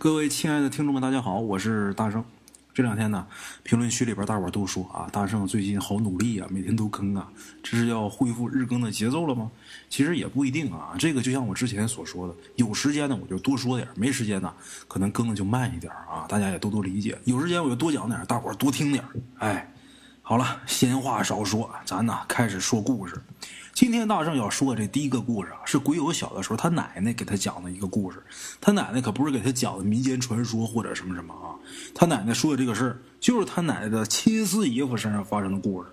各位亲爱的听众们，大家好，我是大圣。这两天呢，评论区里边大伙都说啊，大圣最近好努力啊，每天都更啊，这是要恢复日更的节奏了吗？其实也不一定啊。这个就像我之前所说的，有时间呢我就多说点，没时间呢可能更的就慢一点啊。大家也多多理解。有时间我就多讲点，大伙多听点。哎，好了，闲话少说，咱呢开始说故事。今天大圣要说的这第一个故事啊，是鬼友小的时候他奶奶给他讲的一个故事。他奶奶可不是给他讲的民间传说或者什么什么啊，他奶奶说的这个事儿就是他奶奶的亲四姨夫身上发生的故事。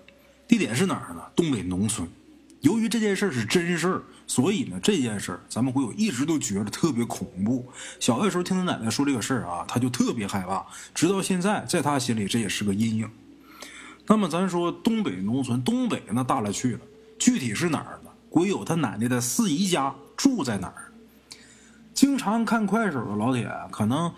地点是哪儿呢？东北农村。由于这件事是真事儿，所以呢，这件事儿咱们鬼友一直都觉得特别恐怖。小的时候听他奶奶说这个事儿啊，他就特别害怕，直到现在，在他心里这也是个阴影。那么咱说东北农村，东北那大了去了。具体是哪儿呢？鬼友他奶奶的四姨家住在哪儿？经常看快手的老铁可能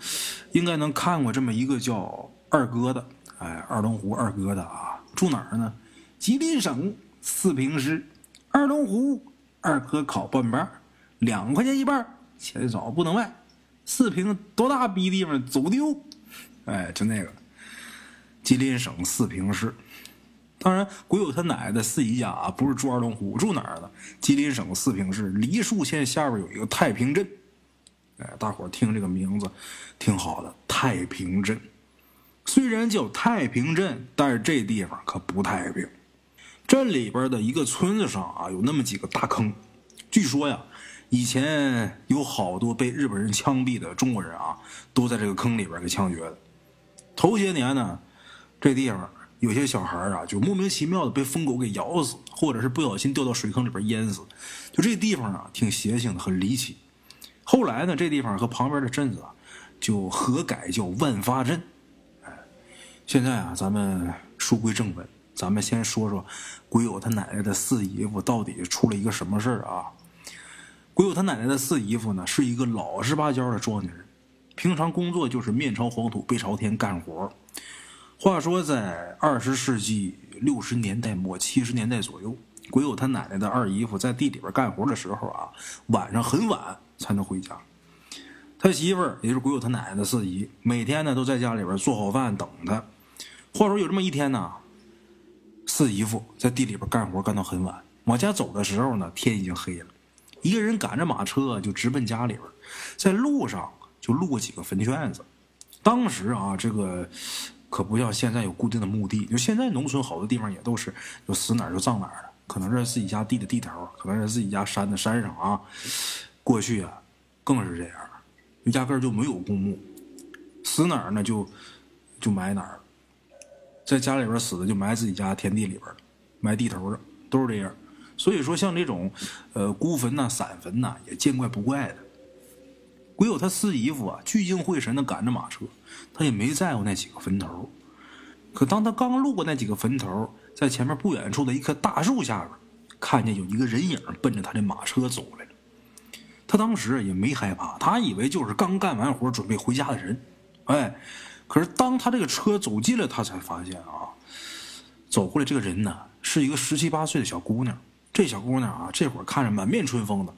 应该能看过这么一个叫二哥的，哎，二龙湖二哥的啊，住哪儿呢？吉林省四平市二龙湖二哥烤半半，两块钱一半，钱少不能卖。四平多大逼地方走丢？哎，就那个吉林省四平市。当然，鬼友他奶奶的四姨家啊，不是住二龙湖，住哪儿呢？吉林省四平市梨树县下边有一个太平镇。哎，大伙儿听这个名字挺好的，太平镇。虽然叫太平镇，但是这地方可不太平。镇里边的一个村子上啊，有那么几个大坑。据说呀，以前有好多被日本人枪毙的中国人啊，都在这个坑里边给枪决的。头些年呢，这地方。有些小孩啊，就莫名其妙的被疯狗给咬死，或者是不小心掉到水坑里边淹死。就这地方啊，挺邪性的，很离奇。后来呢，这地方和旁边的镇子啊，就合改叫万发镇。哎，现在啊，咱们书归正文，咱们先说说鬼友他奶奶的四姨夫到底出了一个什么事啊？鬼友他奶奶的四姨夫呢，是一个老实巴交的庄稼人，平常工作就是面朝黄土背朝天干活。话说，在二十世纪六十年代末、七十年代左右，鬼友他奶奶的二姨夫在地里边干活的时候啊，晚上很晚才能回家。他媳妇儿，也就是鬼友他奶奶的四姨，每天呢都在家里边做好饭等他。话说有这么一天呢，四姨夫在地里边干活干到很晚，往家走的时候呢，天已经黑了。一个人赶着马车就直奔家里边，在路上就路过几个坟圈子。当时啊，这个。可不像现在有固定的墓地，就现在农村好多地方也都是就死哪儿就葬哪儿了，可能是自己家地的地头，可能是自己家山的山上啊。过去啊，更是这样，压根就没有公墓，死哪儿呢就就埋哪儿，在家里边死的就埋自己家田地里边埋地头上都是这样。所以说，像这种呃孤坟呐、散坟呐，也见怪不怪的。唯有他四姨夫啊，聚精会神的赶着马车，他也没在乎那几个坟头。可当他刚路过那几个坟头，在前面不远处的一棵大树下边，看见有一个人影奔着他的马车走来了。他当时也没害怕，他以为就是刚干完活准备回家的人。哎，可是当他这个车走近了，他才发现啊，走过来这个人呢，是一个十七八岁的小姑娘。这小姑娘啊，这会儿看着满面春风的，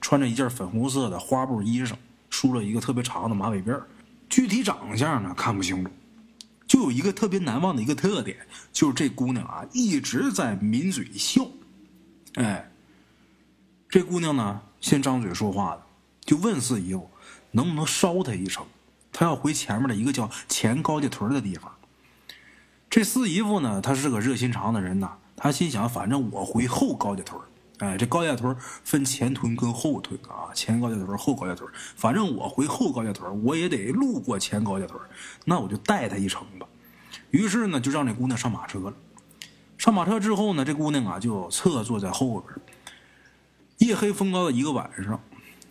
穿着一件粉红色的花布衣裳。梳了一个特别长的马尾辫具体长相呢看不清楚，就有一个特别难忘的一个特点，就是这姑娘啊一直在抿嘴笑。哎，这姑娘呢先张嘴说话的，就问四姨夫能不能捎她一程，她要回前面的一个叫前高家屯的地方。这四姨夫呢，他是个热心肠的人呐，他心想反正我回后高家屯哎，这高家屯分前屯跟后屯啊，前高家屯后高家屯。反正我回后高家屯，我也得路过前高家屯，那我就带他一程吧。于是呢，就让这姑娘上马车了。上马车之后呢，这姑娘啊就侧坐在后边。夜黑风高的一个晚上，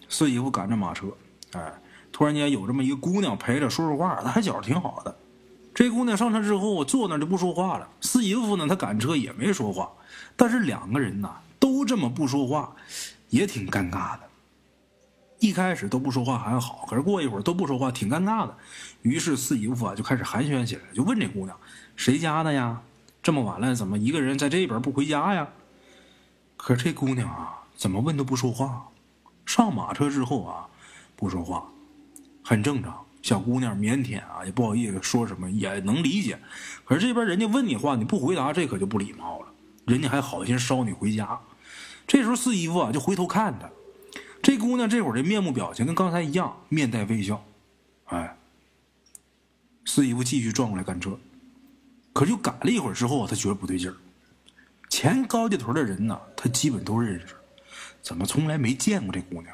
四姨夫赶着马车，哎，突然间有这么一个姑娘陪着说说话，她还觉着挺好的。这姑娘上车之后坐那就不说话了。四姨夫呢，他赶车也没说话，但是两个人呢。都这么不说话，也挺尴尬的。一开始都不说话还好，可是过一会儿都不说话，挺尴尬的。于是四姨夫啊就开始寒暄起来，就问这姑娘：“谁家的呀？这么晚了，怎么一个人在这边不回家呀？”可这姑娘啊，怎么问都不说话。上马车之后啊，不说话，很正常。小姑娘腼腆啊，也不好意思说什么，也能理解。可是这边人家问你话，你不回答，这可就不礼貌了。人家还好心捎你回家。这时候四姨夫啊就回头看他，这姑娘这会儿的面目表情跟刚才一样，面带微笑。哎，四姨夫继续转过来赶车，可就赶了一会儿之后啊，他觉得不对劲儿。前高家屯的人呢，他基本都认识，怎么从来没见过这姑娘？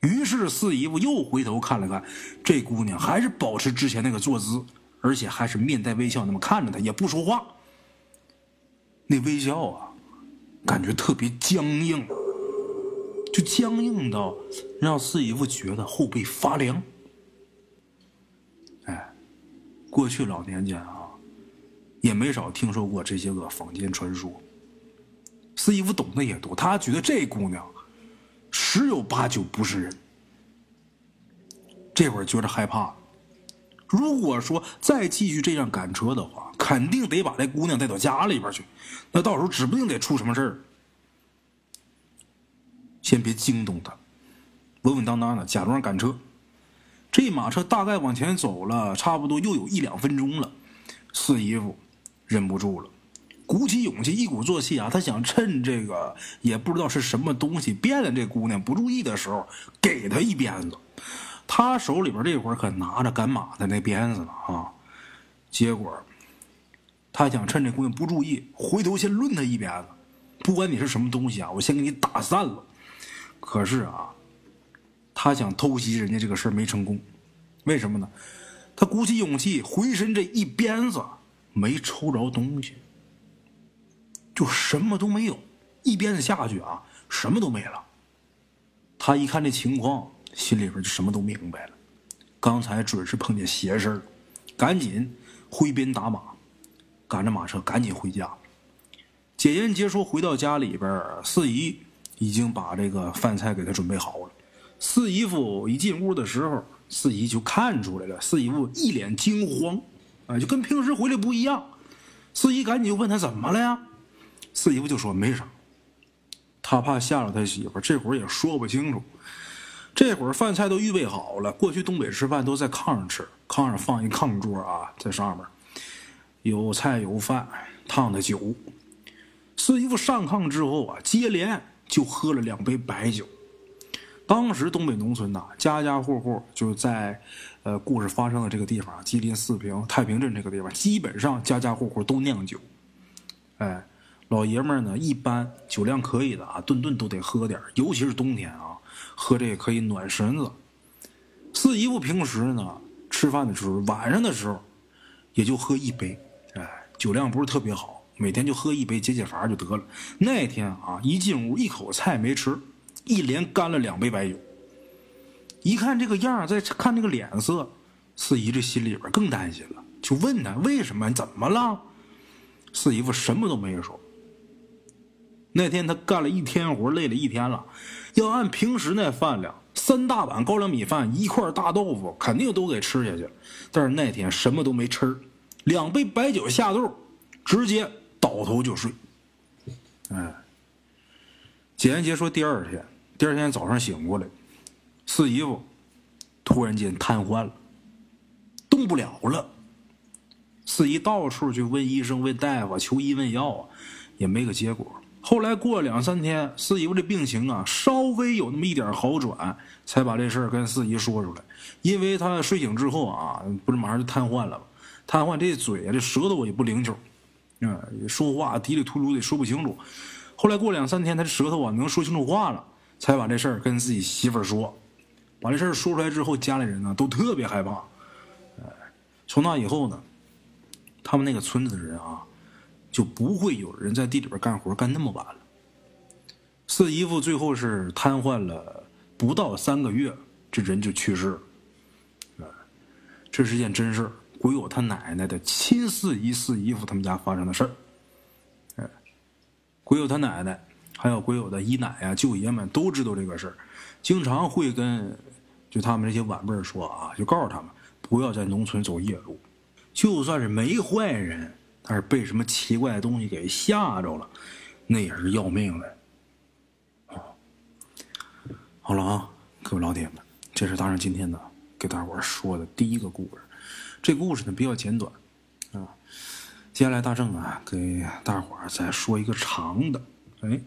于是四姨夫又回头看了看，这姑娘还是保持之前那个坐姿，而且还是面带微笑，那么看着他，也不说话。那微笑啊，感觉特别僵硬，就僵硬到让四姨夫觉得后背发凉。哎，过去老年间啊，也没少听说过这些个坊间传说。四姨夫懂得也多，他觉得这姑娘。十有八九不是人，这会儿觉得害怕。如果说再继续这样赶车的话，肯定得把这姑娘带到家里边去，那到时候指不定得出什么事儿。先别惊动她，稳稳当当的假装赶车。这马车大概往前走了，差不多又有一两分钟了。四姨夫忍不住了。鼓起勇气，一鼓作气啊！他想趁这个也不知道是什么东西变了这姑娘不注意的时候，给她一鞭子。他手里边这会儿可拿着赶马的那鞭子呢啊！结果他想趁这姑娘不注意，回头先抡她一鞭子。不管你是什么东西啊，我先给你打散了。可是啊，他想偷袭人家这个事儿没成功，为什么呢？他鼓起勇气，回身这一鞭子没抽着东西。就什么都没有，一鞭子下去啊，什么都没了。他一看这情况，心里边就什么都明白了。刚才准是碰见邪事儿，赶紧挥鞭打马，赶着马车赶紧回家。简言结束回到家里边，四姨已经把这个饭菜给他准备好了。四姨夫一进屋的时候，四姨就看出来了。四姨夫一脸惊慌，啊，就跟平时回来不一样。四姨赶紧就问他怎么了呀？四姨夫就说没啥，他怕吓着他媳妇这会儿也说不清楚。这会儿饭菜都预备好了，过去东北吃饭都在炕上吃，炕上放一炕桌啊，在上面有菜有饭，烫的酒。四姨夫上炕之后啊，接连就喝了两杯白酒。当时东北农村呐，家家户户就在，呃，故事发生的这个地方，吉林四平太平镇这个地方，基本上家家户户都酿酒，哎。老爷们儿呢，一般酒量可以的啊，顿顿都得喝点尤其是冬天啊，喝这个可以暖身子。四姨夫平时呢，吃饭的时候，晚上的时候，也就喝一杯，哎，酒量不是特别好，每天就喝一杯解解乏就得了。那天啊，一进屋一口菜没吃，一连干了两杯白酒。一看这个样再看这个脸色，四姨这心里边更担心了，就问他为什么？怎么了？四姨夫什么都没说。那天他干了一天活，累了一天了，要按平时那饭量，三大碗高粱米饭，一块大豆腐，肯定都给吃下去。但是那天什么都没吃，两杯白酒下肚，直接倒头就睡。哎，简言杰说，第二天，第二天早上醒过来，四姨夫突然间瘫痪了，动不了了。四姨到处去问医生、问大夫、求医问药啊，也没个结果。后来过了两三天，四姨夫这病情啊稍微有那么一点好转，才把这事儿跟四姨说出来。因为他睡醒之后啊，不是马上就瘫痪了吗？瘫痪这嘴啊，这舌头也不灵巧，啊，说话嘀里秃噜的说不清楚。后来过两三天，他舌头啊能说清楚话了，才把这事儿跟自己媳妇儿说。把这事儿说出来之后，家里人呢都特别害怕。哎，从那以后呢，他们那个村子的人啊。就不会有人在地里边干活干那么晚了。四姨夫最后是瘫痪了不到三个月，这人就去世了。这是件真事鬼友他奶奶的亲四姨、四姨夫他们家发生的事儿。鬼友他奶奶还有鬼友的姨奶呀、舅爷们都知道这个事，经常会跟就他们这些晚辈说啊，就告诉他们不要在农村走夜路，就算是没坏人。但是被什么奇怪的东西给吓着了，那也是要命的。好了啊，各位老铁们，这是大人今天呢给大伙说的第一个故事。这故事呢比较简短啊。接下来大正啊给大伙再说一个长的。哎，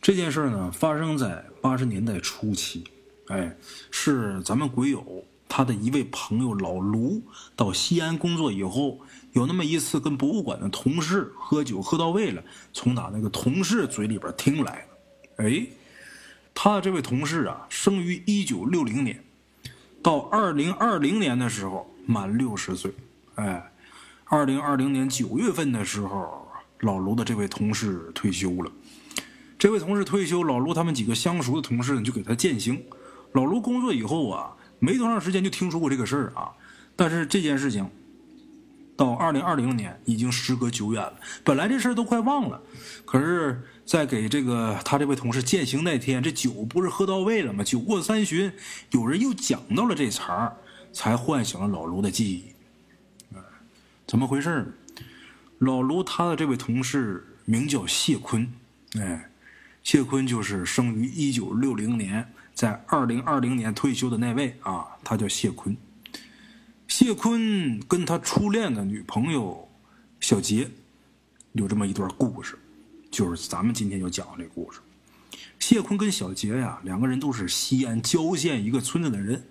这件事呢发生在八十年代初期。哎，是咱们鬼友他的一位朋友老卢到西安工作以后，有那么一次跟博物馆的同事喝酒喝到位了，从他那个同事嘴里边听来的。哎，他的这位同事啊，生于一九六零年，到二零二零年的时候满六十岁。哎，二零二零年九月份的时候，老卢的这位同事退休了。这位同事退休，老卢他们几个相熟的同事呢就给他践行。老卢工作以后啊，没多长时间就听说过这个事儿啊，但是这件事情到二零二零年已经时隔久远了。本来这事儿都快忘了，可是，在给这个他这位同事践行那天，这酒不是喝到位了吗？酒过三巡，有人又讲到了这茬儿，才唤醒了老卢的记忆。怎么回事老卢他的这位同事名叫谢坤，哎，谢坤就是生于一九六零年。在二零二零年退休的那位啊，他叫谢坤。谢坤跟他初恋的女朋友小杰有这么一段故事，就是咱们今天要讲的这故事。谢坤跟小杰呀，两个人都是西安郊县一个村子的人，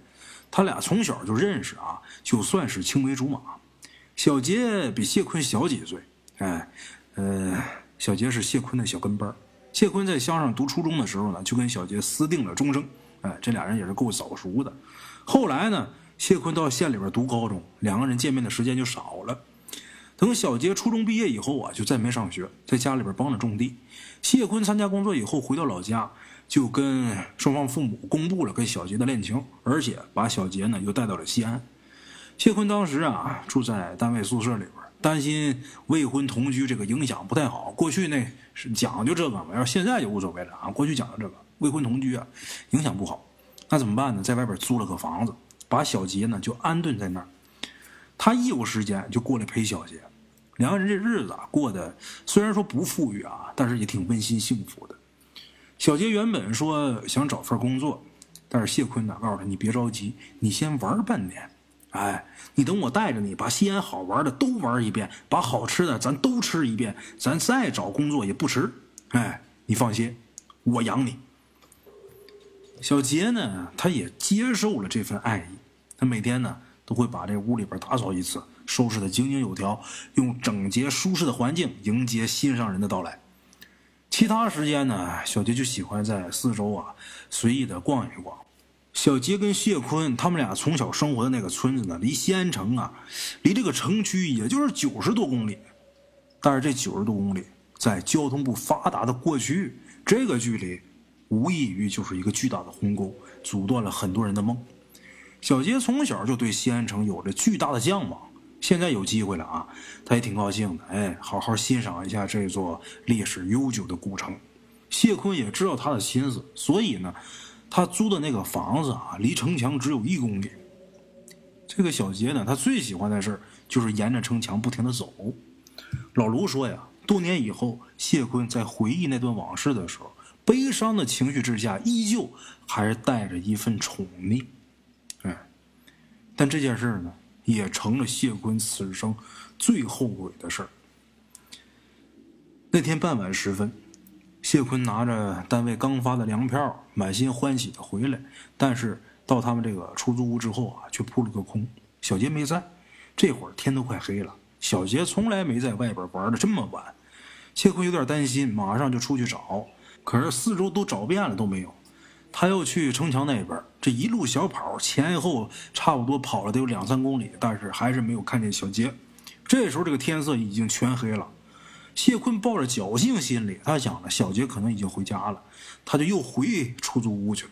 他俩从小就认识啊，就算是青梅竹马。小杰比谢坤小几岁，哎，呃，小杰是谢坤的小跟班谢坤在乡上读初中的时候呢，就跟小杰私定了终生。哎，这俩人也是够早熟的。后来呢，谢坤到县里边读高中，两个人见面的时间就少了。等小杰初中毕业以后啊，就再没上学，在家里边帮着种地。谢坤参加工作以后，回到老家，就跟双方父母公布了跟小杰的恋情，而且把小杰呢又带到了西安。谢坤当时啊住在单位宿舍里边，担心未婚同居这个影响不太好。过去那是讲究这个嘛，要现在就无所谓了啊。过去讲究这个。未婚同居啊，影响不好，那怎么办呢？在外边租了个房子，把小杰呢就安顿在那儿。他一有时间就过来陪小杰，两个人这日子啊过得虽然说不富裕啊，但是也挺温馨幸福的。小杰原本说想找份工作，但是谢坤呢告诉他：“你别着急，你先玩半年，哎，你等我带着你把西安好玩的都玩一遍，把好吃的咱都吃一遍，咱再找工作也不迟。哎，你放心，我养你。”小杰呢，他也接受了这份爱意。他每天呢，都会把这屋里边打扫一次，收拾的井井有条，用整洁舒适的环境迎接心上人的到来。其他时间呢，小杰就喜欢在四周啊随意的逛一逛。小杰跟谢坤他们俩从小生活的那个村子呢，离西安城啊，离这个城区也就是九十多公里。但是这九十多公里，在交通不发达的过去，这个距离。无异于就是一个巨大的鸿沟，阻断了很多人的梦。小杰从小就对西安城有着巨大的向往，现在有机会了啊，他也挺高兴的。哎，好好欣赏一下这座历史悠久的古城。谢坤也知道他的心思，所以呢，他租的那个房子啊，离城墙只有一公里。这个小杰呢，他最喜欢的事就是沿着城墙不停的走。老卢说呀，多年以后，谢坤在回忆那段往事的时候。悲伤的情绪之下，依旧还是带着一份宠溺，但这件事呢，也成了谢坤此生最后悔的事那天傍晚时分，谢坤拿着单位刚发的粮票，满心欢喜的回来，但是到他们这个出租屋之后啊，却扑了个空。小杰没在，这会儿天都快黑了。小杰从来没在外边玩的这么晚，谢坤有点担心，马上就出去找。可是四周都找遍了都没有，他又去城墙那边，这一路小跑，前后差不多跑了得有两三公里，但是还是没有看见小杰。这时候这个天色已经全黑了，谢坤抱着侥幸心理，他想着小杰可能已经回家了，他就又回出租屋去了。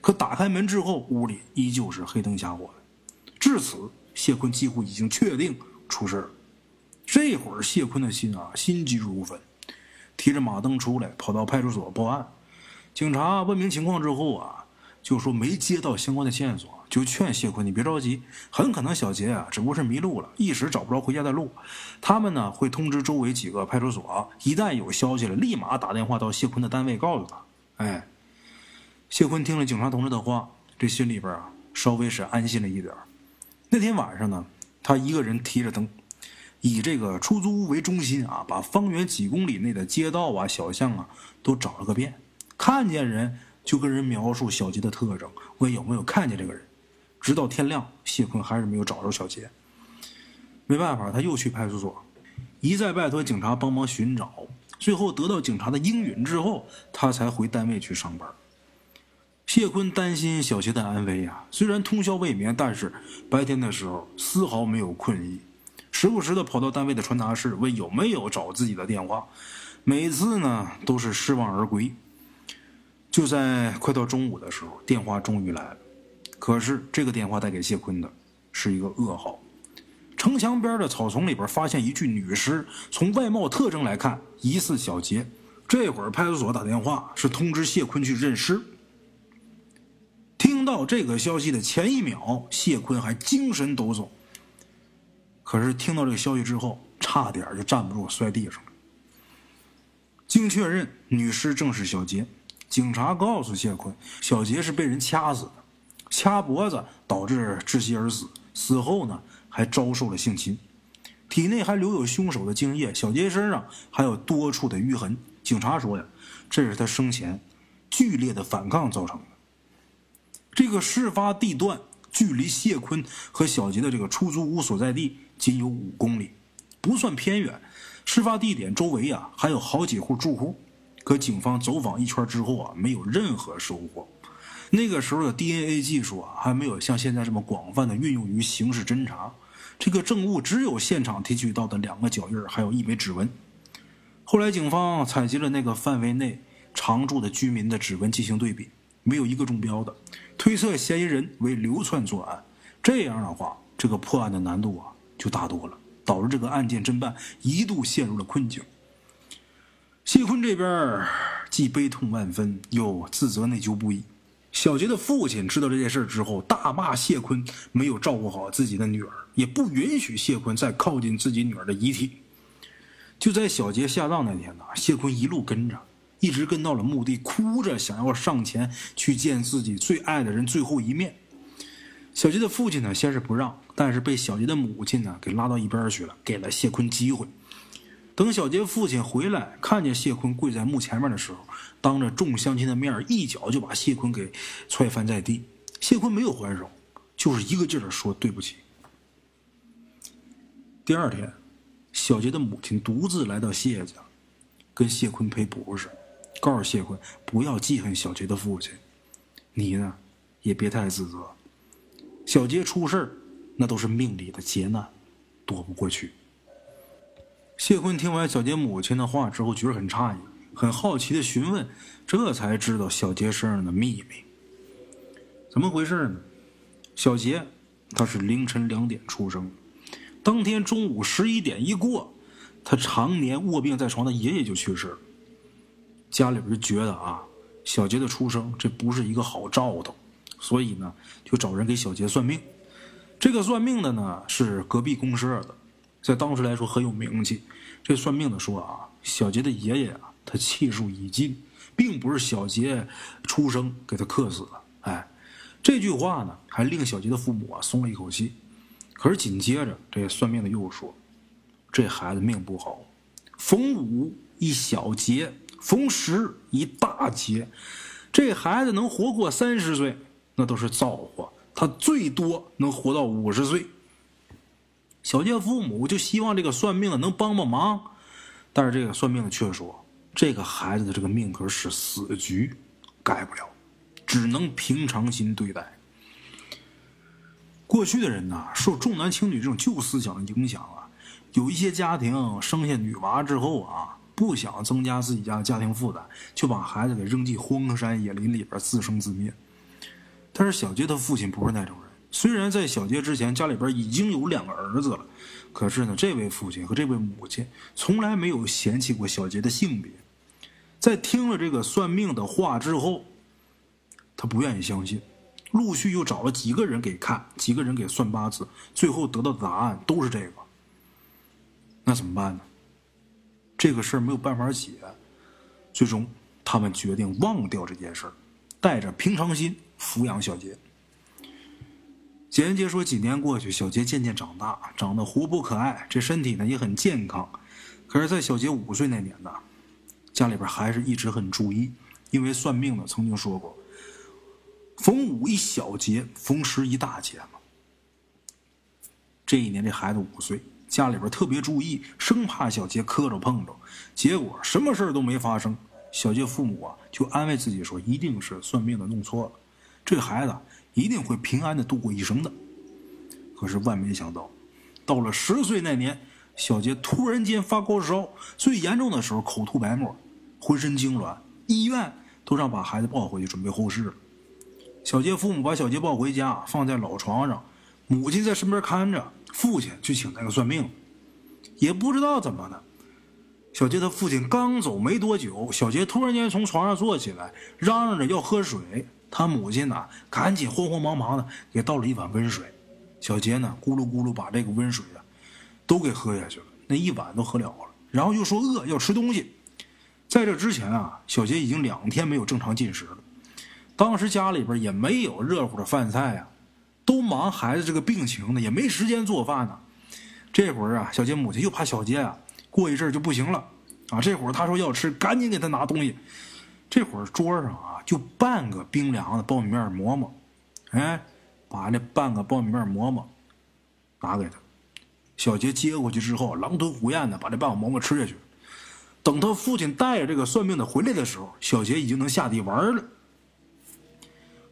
可打开门之后，屋里依旧是黑灯瞎火的。至此，谢坤几乎已经确定出事了。这会儿谢坤的心啊，心急如焚。提着马灯出来，跑到派出所报案。警察问明情况之后啊，就说没接到相关的线索，就劝谢坤你别着急，很可能小杰啊只不过是迷路了，一时找不着回家的路。他们呢会通知周围几个派出所，一旦有消息了，立马打电话到谢坤的单位告诉他。哎，谢坤听了警察同志的话，这心里边啊稍微是安心了一点那天晚上呢，他一个人提着灯，以这个出租屋为中心啊，把方圆几公里内的街道啊、小巷啊都找了个遍，看见人就跟人描述小杰的特征，问有没有看见这个人。直到天亮，谢坤还是没有找着小杰。没办法，他又去派出所，一再拜托警察帮忙寻找。最后得到警察的应允之后，他才回单位去上班。谢坤担心小杰的安危呀，虽然通宵未眠，但是白天的时候丝毫没有困意，时不时的跑到单位的传达室问有没有找自己的电话，每次呢都是失望而归。就在快到中午的时候，电话终于来了，可是这个电话带给谢坤的是一个噩耗。城墙边的草丛里边发现一具女尸，从外貌特征来看，疑似小杰。这会儿派出所打电话是通知谢坤去认尸。听到这个消息的前一秒，谢坤还精神抖擞。可是听到这个消息之后，差点就站不住，摔地上了。经确认，女尸正是小杰。警察告诉谢坤，小杰是被人掐死的，掐脖子导致窒息而死。死后呢？还遭受了性侵，体内还留有凶手的精液，小杰身上还有多处的淤痕。警察说呀，这是他生前剧烈的反抗造成的。这个事发地段距离谢坤和小杰的这个出租屋所在地仅有五公里，不算偏远。事发地点周围啊还有好几户住户，可警方走访一圈之后啊，没有任何收获。那个时候的 DNA 技术啊，还没有像现在这么广泛的运用于刑事侦查。这个证物只有现场提取到的两个脚印还有一枚指纹。后来警方采集了那个范围内常住的居民的指纹进行对比，没有一个中标的，推测嫌疑人为流窜作案。这样的话，这个破案的难度啊就大多了，导致这个案件侦办一度陷入了困境。谢坤这边既悲痛万分，又自责内疚不已。小杰的父亲知道这件事之后，大骂谢坤没有照顾好自己的女儿，也不允许谢坤再靠近自己女儿的遗体。就在小杰下葬那天呢，谢坤一路跟着，一直跟到了墓地，哭着想要上前去见自己最爱的人最后一面。小杰的父亲呢，先是不让，但是被小杰的母亲呢给拉到一边去了，给了谢坤机会。等小杰父亲回来，看见谢坤跪在墓前面的时候，当着众乡亲的面一脚就把谢坤给踹翻在地。谢坤没有还手，就是一个劲儿的说对不起。第二天，小杰的母亲独自来到谢家，跟谢坤赔不是，告诉谢坤不要记恨小杰的父亲，你呢，也别太自责。小杰出事那都是命里的劫难，躲不过去。谢坤听完小杰母亲的话之后，觉得很诧异，很好奇的询问，这才知道小杰身上的秘密。怎么回事呢？小杰他是凌晨两点出生，当天中午十一点一过，他常年卧病在床的爷爷就去世了。家里边就觉得啊，小杰的出生这不是一个好兆头，所以呢，就找人给小杰算命。这个算命的呢，是隔壁公社的。在当时来说很有名气，这算命的说啊，小杰的爷爷啊，他气数已尽，并不是小杰出生给他克死的。哎，这句话呢，还令小杰的父母啊松了一口气。可是紧接着，这算命的又说，这孩子命不好，逢五一小劫，逢十一大劫，这孩子能活过三十岁，那都是造化，他最多能活到五十岁。小杰父母就希望这个算命的能帮帮忙，但是这个算命的却说，这个孩子的这个命格是死局，改不了，只能平常心对待。过去的人呢，受重男轻女这种旧思想的影响啊，有一些家庭生下女娃之后啊，不想增加自己家的家庭负担，就把孩子给扔进荒山野林里边自生自灭。但是小杰的父亲不是那种。虽然在小杰之前，家里边已经有两个儿子了，可是呢，这位父亲和这位母亲从来没有嫌弃过小杰的性别。在听了这个算命的话之后，他不愿意相信，陆续又找了几个人给看，几个人给算八字，最后得到的答案都是这个。那怎么办呢？这个事儿没有办法解，最终他们决定忘掉这件事儿，带着平常心抚养小杰。简言杰说，几年过去，小杰渐渐长大，长得活泼可爱，这身体呢也很健康。可是，在小杰五岁那年呢，家里边还是一直很注意，因为算命的曾经说过：“逢五一小节，逢十一大节嘛。”这一年，这孩子五岁，家里边特别注意，生怕小杰磕着碰着。结果什么事都没发生。小杰父母啊，就安慰自己说：“一定是算命的弄错了，这孩子一定会平安的度过一生的。”可是万没想到，到了十岁那年，小杰突然间发高烧，最严重的时候口吐白沫，浑身痉挛，医院都让把孩子抱回去准备后事了。小杰父母把小杰抱回家，放在老床上，母亲在身边看着，父亲去请那个算命，也不知道怎么的。小杰他父亲刚走没多久，小杰突然间从床上坐起来，嚷嚷着要喝水。他母亲呢，赶紧慌慌忙忙的给倒了一碗温水。小杰呢，咕噜咕噜把这个温水啊，都给喝下去了，那一碗都喝了了。然后又说饿，要吃东西。在这之前啊，小杰已经两天没有正常进食了。当时家里边也没有热乎的饭菜啊，都忙孩子这个病情呢，也没时间做饭呢。这会儿啊，小杰母亲又怕小杰啊。过一阵就不行了，啊！这会儿他说要吃，赶紧给他拿东西。这会儿桌上啊，就半个冰凉的苞米面馍馍，哎，把那半个苞米面馍馍拿给他。小杰接过去之后，狼吞虎咽的把这半个馍馍吃下去。等他父亲带着这个算命的回来的时候，小杰已经能下地玩了。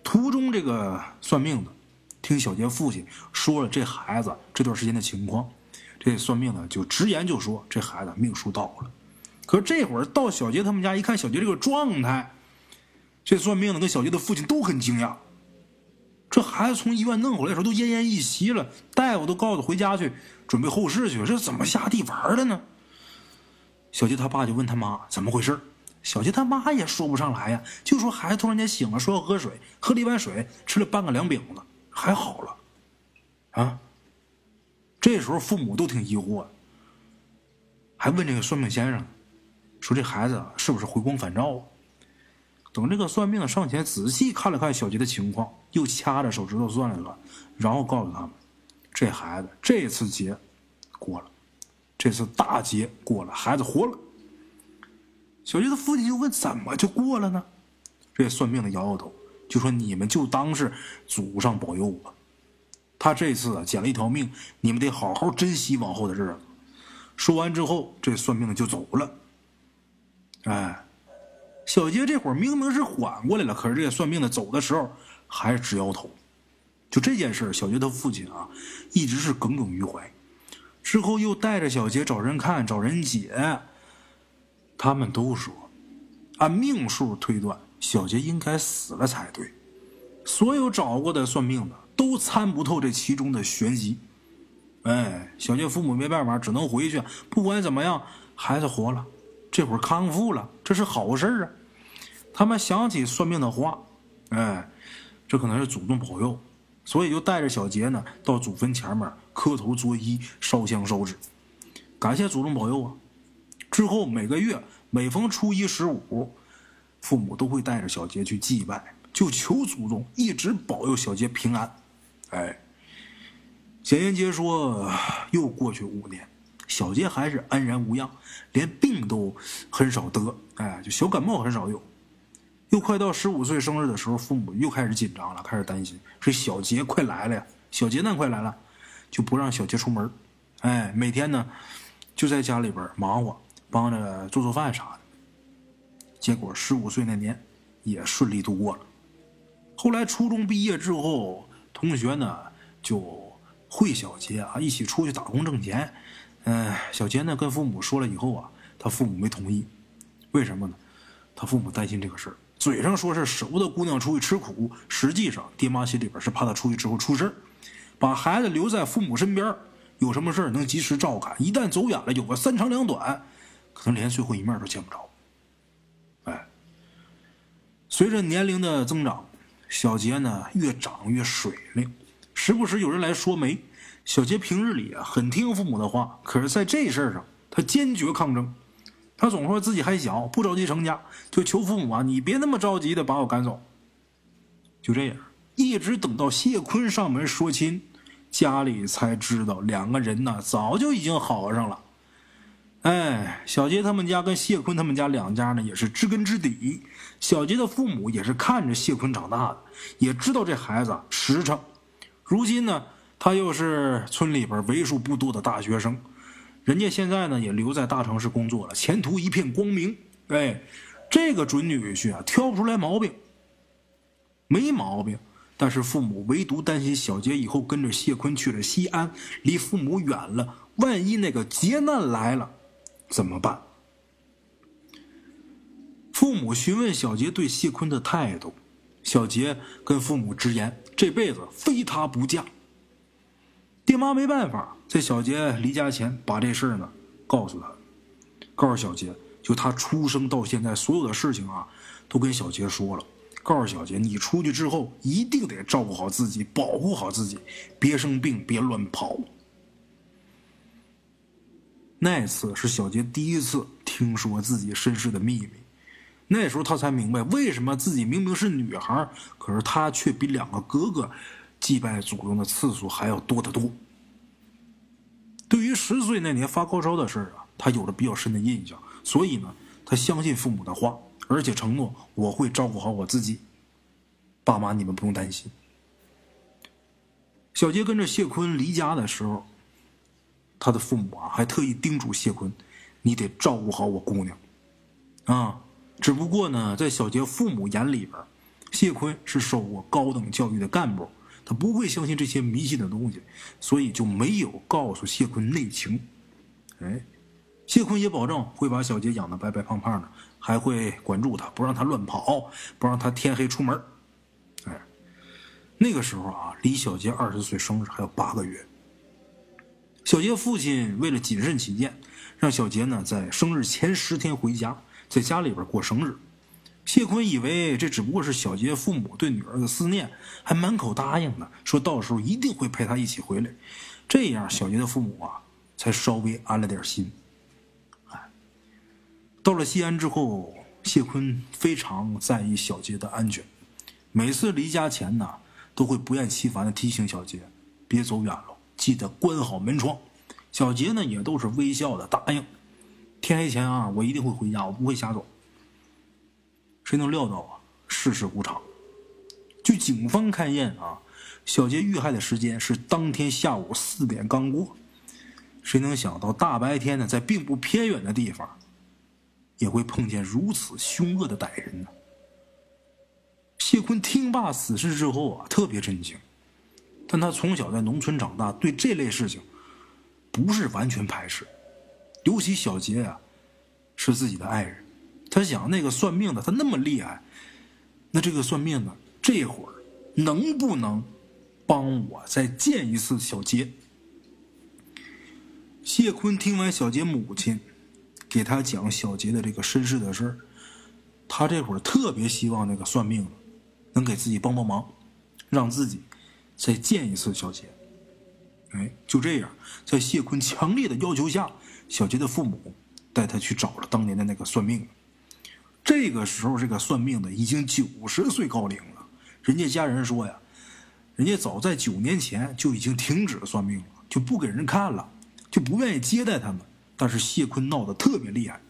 途中，这个算命的听小杰父亲说了这孩子这段时间的情况。这算命的就直言就说：“这孩子命数到了。”可这会儿到小杰他们家一看，小杰这个状态，这算命的跟小杰的父亲都很惊讶。这孩子从医院弄回来的时候都奄奄一息了，大夫都告诉回家去准备后事去了，这怎么下地玩了呢？小杰他爸就问他妈怎么回事小杰他妈也说不上来呀，就说孩子突然间醒了，说要喝水，喝了一碗水，吃了半个凉饼子，还好了，啊。这时候父母都挺疑惑，还问这个算命先生，说这孩子是不是回光返照啊？等这个算命的上前仔细看了看小杰的情况，又掐着手指头算了算，然后告诉他们，这孩子这次劫过了，这次大劫过了，孩子活了。小杰的父亲就问：怎么就过了呢？这算命的摇摇头，就说：你们就当是祖上保佑吧。他这次啊捡了一条命，你们得好好珍惜往后的日子。说完之后，这算命的就走了。哎，小杰这会儿明明是缓过来了，可是这个算命的走的时候还是直摇头。就这件事，小杰他父亲啊一直是耿耿于怀。之后又带着小杰找人看，找人解。他们都说，按命数推断，小杰应该死了才对。所有找过的算命的。都参不透这其中的玄机，哎，小杰父母没办法，只能回去。不管怎么样，孩子活了，这会儿康复了，这是好事啊。他们想起算命的话，哎，这可能是祖宗保佑，所以就带着小杰呢到祖坟前面磕头作揖、烧香烧纸，感谢祖宗保佑啊。之后每个月每逢初一十五，父母都会带着小杰去祭拜，就求祖宗一直保佑小杰平安。哎，简言杰说，又过去五年，小杰还是安然无恙，连病都很少得，哎，就小感冒很少有。又快到十五岁生日的时候，父母又开始紧张了，开始担心，这小杰快来了呀，小劫难快来了，就不让小杰出门，哎，每天呢就在家里边忙活，帮着做做饭啥的。结果十五岁那年也顺利度过了。后来初中毕业之后。同学呢就会小杰啊，一起出去打工挣钱。嗯，小杰呢跟父母说了以后啊，他父母没同意。为什么呢？他父母担心这个事儿，嘴上说是舍不得姑娘出去吃苦，实际上爹妈心里边是怕他出去之后出事儿，把孩子留在父母身边，有什么事儿能及时照看。一旦走远了，有个三长两短，可能连最后一面都见不着。哎，随着年龄的增长。小杰呢越长越水灵，时不时有人来说媒。小杰平日里啊很听父母的话，可是在这事儿上他坚决抗争。他总说自己还小，不着急成家，就求父母啊，你别那么着急的把我赶走。就这样，一直等到谢坤上门说亲，家里才知道两个人呢早就已经好上了。哎，小杰他们家跟谢坤他们家两家呢也是知根知底。小杰的父母也是看着谢坤长大的，也知道这孩子实诚。如今呢，他又是村里边为数不多的大学生，人家现在呢也留在大城市工作了，前途一片光明。哎，这个准女婿啊，挑不出来毛病，没毛病。但是父母唯独担心小杰以后跟着谢坤去了西安，离父母远了，万一那个劫难来了。怎么办？父母询问小杰对谢坤的态度，小杰跟父母直言这辈子非他不嫁。爹妈没办法，在小杰离家前把这事儿呢告诉他，告诉小杰，就他出生到现在所有的事情啊，都跟小杰说了，告诉小杰，你出去之后一定得照顾好自己，保护好自己，别生病，别乱跑。那次是小杰第一次听说自己身世的秘密，那时候他才明白为什么自己明明是女孩，可是他却比两个哥哥祭拜祖宗的次数还要多得多。对于十岁那年发高烧的事啊，他有着比较深的印象，所以呢，他相信父母的话，而且承诺我会照顾好我自己。爸妈，你们不用担心。小杰跟着谢坤离家的时候。他的父母啊，还特意叮嘱谢坤：“你得照顾好我姑娘。”啊，只不过呢，在小杰父母眼里边，谢坤是受过高等教育的干部，他不会相信这些迷信的东西，所以就没有告诉谢坤内情。哎，谢坤也保证会把小杰养的白白胖胖的，还会管住他，不让他乱跑，不让他天黑出门。哎，那个时候啊，离小杰二十岁生日还有八个月。小杰父亲为了谨慎起见，让小杰呢在生日前十天回家，在家里边过生日。谢坤以为这只不过是小杰父母对女儿的思念，还满口答应呢，说到时候一定会陪她一起回来。这样，小杰的父母啊才稍微安了点心。哎，到了西安之后，谢坤非常在意小杰的安全，每次离家前呢，都会不厌其烦的提醒小杰别走远了。记得关好门窗，小杰呢也都是微笑的答应。天黑前啊，我一定会回家，我不会瞎走。谁能料到啊，世事无常。据警方勘验啊，小杰遇害的时间是当天下午四点刚过。谁能想到大白天的，在并不偏远的地方，也会碰见如此凶恶的歹人呢？谢坤听罢此事之后啊，特别震惊。但他从小在农村长大，对这类事情不是完全排斥。尤其小杰呀，是自己的爱人，他想那个算命的他那么厉害，那这个算命的这会儿能不能帮我再见一次小杰？谢坤听完小杰母亲给他讲小杰的这个身世的事儿，他这会儿特别希望那个算命的能给自己帮帮忙，让自己。再见一次小杰，哎，就这样，在谢坤强烈的要求下，小杰的父母带他去找了当年的那个算命的。这个时候，这个算命的已经九十岁高龄了。人家家人说呀，人家早在九年前就已经停止了算命了，就不给人看了，就不愿意接待他们。但是谢坤闹得特别厉害，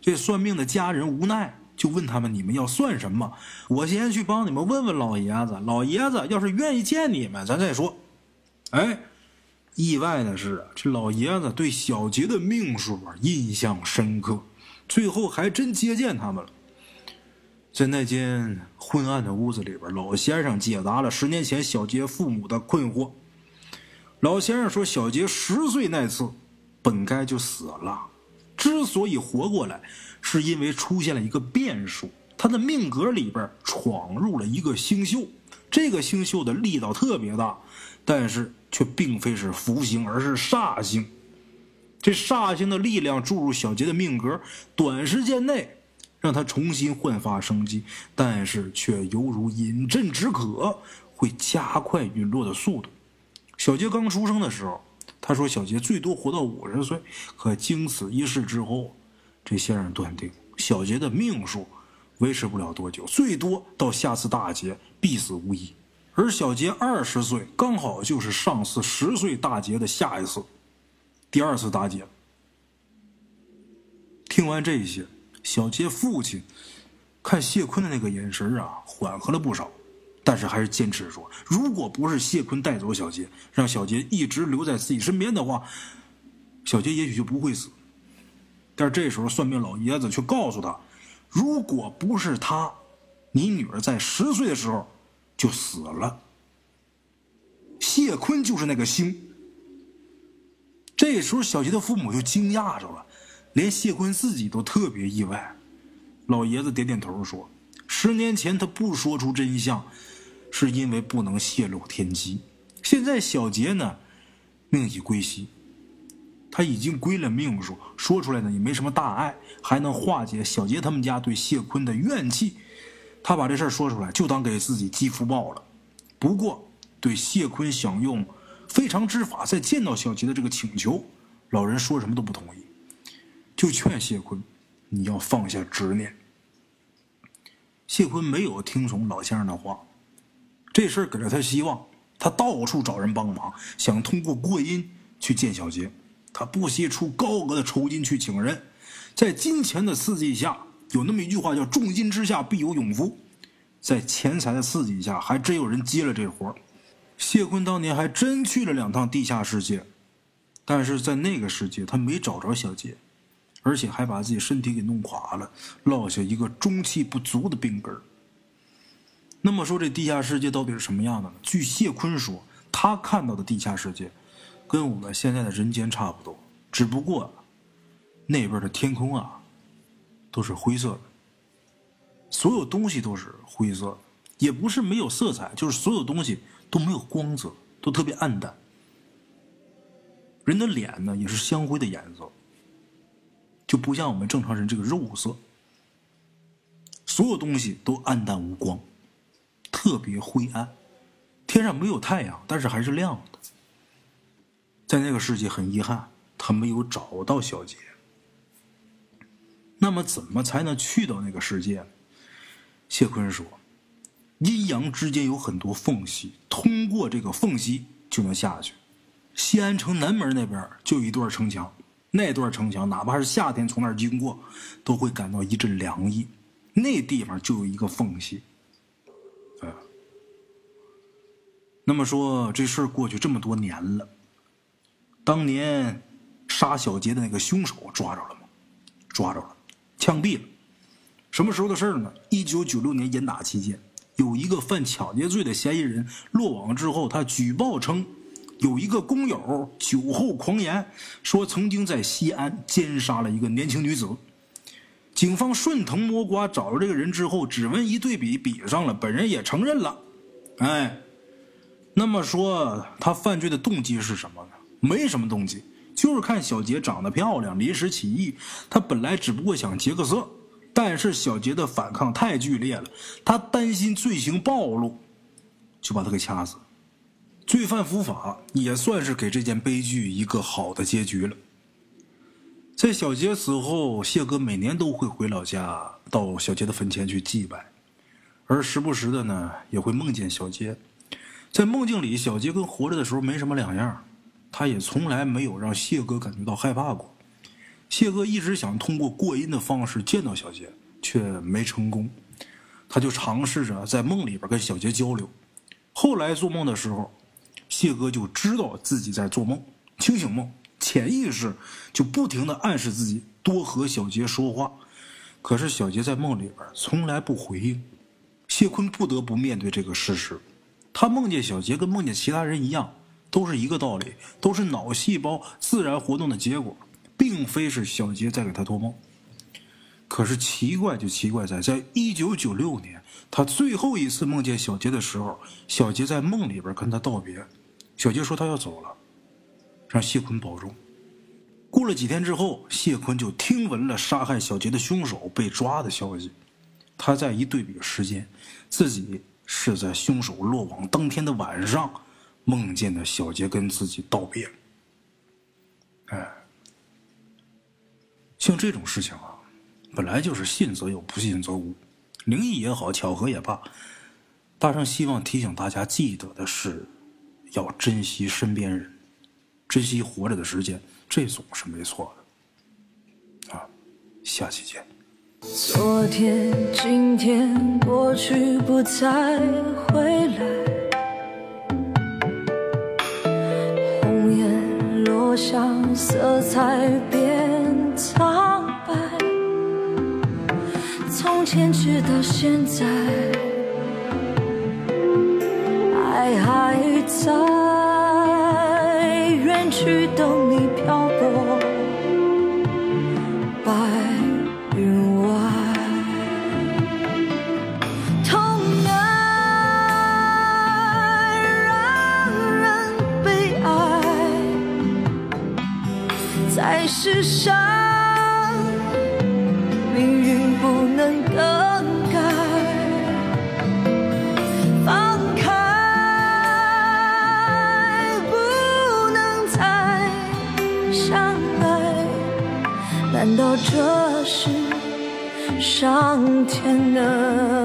这算命的家人无奈。就问他们：“你们要算什么？我先去帮你们问问老爷子。老爷子要是愿意见你们，咱再说。”哎，意外的是，这老爷子对小杰的命数啊印象深刻，最后还真接见他们了。在那间昏暗的屋子里边，老先生解答了十年前小杰父母的困惑。老先生说：“小杰十岁那次，本该就死了，之所以活过来。”是因为出现了一个变数，他的命格里边闯入了一个星宿，这个星宿的力道特别大，但是却并非是福星，而是煞星。这煞星的力量注入小杰的命格，短时间内让他重新焕发生机，但是却犹如饮鸩止渴，会加快陨落的速度。小杰刚出生的时候，他说小杰最多活到五十岁，可经此一事之后。这先生断定，小杰的命数维持不了多久，最多到下次大劫必死无疑。而小杰二十岁，刚好就是上次十岁大劫的下一次，第二次打劫。听完这些，小杰父亲看谢坤的那个眼神啊，缓和了不少，但是还是坚持说：如果不是谢坤带走小杰，让小杰一直留在自己身边的话，小杰也许就不会死。但是这时候，算命老爷子却告诉他：如果不是他，你女儿在十岁的时候。就死了。谢坤就是那个星。这时候，小杰的父母就惊讶着了，连谢坤自己都特别意外。老爷子点点头说：“十年前他不说出真相，是因为不能泄露天机。现在小杰呢，命已归西，他已经归了命数说出来呢也没什么大碍，还能化解小杰他们家对谢坤的怨气。”他把这事儿说出来，就当给自己积福报了。不过，对谢坤想用非常之法再见到小杰的这个请求，老人说什么都不同意，就劝谢坤：“你要放下执念。”谢坤没有听从老先生的话，这事儿给了他希望，他到处找人帮忙，想通过过阴去见小杰。他不惜出高额的酬金去请人，在金钱的刺激下。有那么一句话叫“重金之下必有勇夫”，在钱财的刺激下，还真有人接了这活谢坤当年还真去了两趟地下世界，但是在那个世界他没找着小杰，而且还把自己身体给弄垮了，落下一个中气不足的病根那么说这地下世界到底是什么样的呢？据谢坤说，他看到的地下世界，跟我们现在的人间差不多，只不过那边的天空啊。都是灰色的，所有东西都是灰色，也不是没有色彩，就是所有东西都没有光泽，都特别暗淡。人的脸呢，也是香灰的颜色，就不像我们正常人这个肉色。所有东西都暗淡无光，特别灰暗。天上没有太阳，但是还是亮的。在那个世界，很遗憾，他没有找到小杰。那么怎么才能去到那个世界？谢坤说：“阴阳之间有很多缝隙，通过这个缝隙就能下去。西安城南门那边就有一段城墙，那段城墙哪怕是夏天从那儿经过，都会感到一阵凉意。那地方就有一个缝隙。啊，那么说这事儿过去这么多年了，当年杀小杰的那个凶手抓着了吗？抓着了。”枪毙了，什么时候的事呢？一九九六年严打期间，有一个犯抢劫罪的嫌疑人落网之后，他举报称，有一个工友酒后狂言，说曾经在西安奸杀了一个年轻女子。警方顺藤摸瓜找到这个人之后，指纹一对比，比上了，本人也承认了。哎，那么说他犯罪的动机是什么呢？没什么动机。就是看小杰长得漂亮，临时起意。他本来只不过想劫个色，但是小杰的反抗太剧烈了，他担心罪行暴露，就把他给掐死。罪犯伏法，也算是给这件悲剧一个好的结局了。在小杰死后，谢哥每年都会回老家，到小杰的坟前去祭拜，而时不时的呢，也会梦见小杰。在梦境里，小杰跟活着的时候没什么两样。他也从来没有让谢哥感觉到害怕过。谢哥一直想通过过阴的方式见到小杰，却没成功。他就尝试着在梦里边跟小杰交流。后来做梦的时候，谢哥就知道自己在做梦，清醒梦，潜意识就不停的暗示自己多和小杰说话。可是小杰在梦里边从来不回应。谢坤不得不面对这个事实。他梦见小杰跟梦见其他人一样。都是一个道理，都是脑细胞自然活动的结果，并非是小杰在给他托梦。可是奇怪就奇怪在，在一九九六年，他最后一次梦见小杰的时候，小杰在梦里边跟他道别，小杰说他要走了，让谢坤保重。过了几天之后，谢坤就听闻了杀害小杰的凶手被抓的消息。他再一对比时间，自己是在凶手落网当天的晚上。梦见的小杰跟自己道别，像这种事情啊，本来就是信则有，不信则无，灵异也好，巧合也罢，大圣希望提醒大家记得的是，要珍惜身边人，珍惜活着的时间，这总是没错的。啊，下期见。昨天、今天、过去不再回来，红叶落下，色彩坚持到现在，爱还在，远去等你漂泊。白云外，痛爱让人悲哀，在世上，这是上天的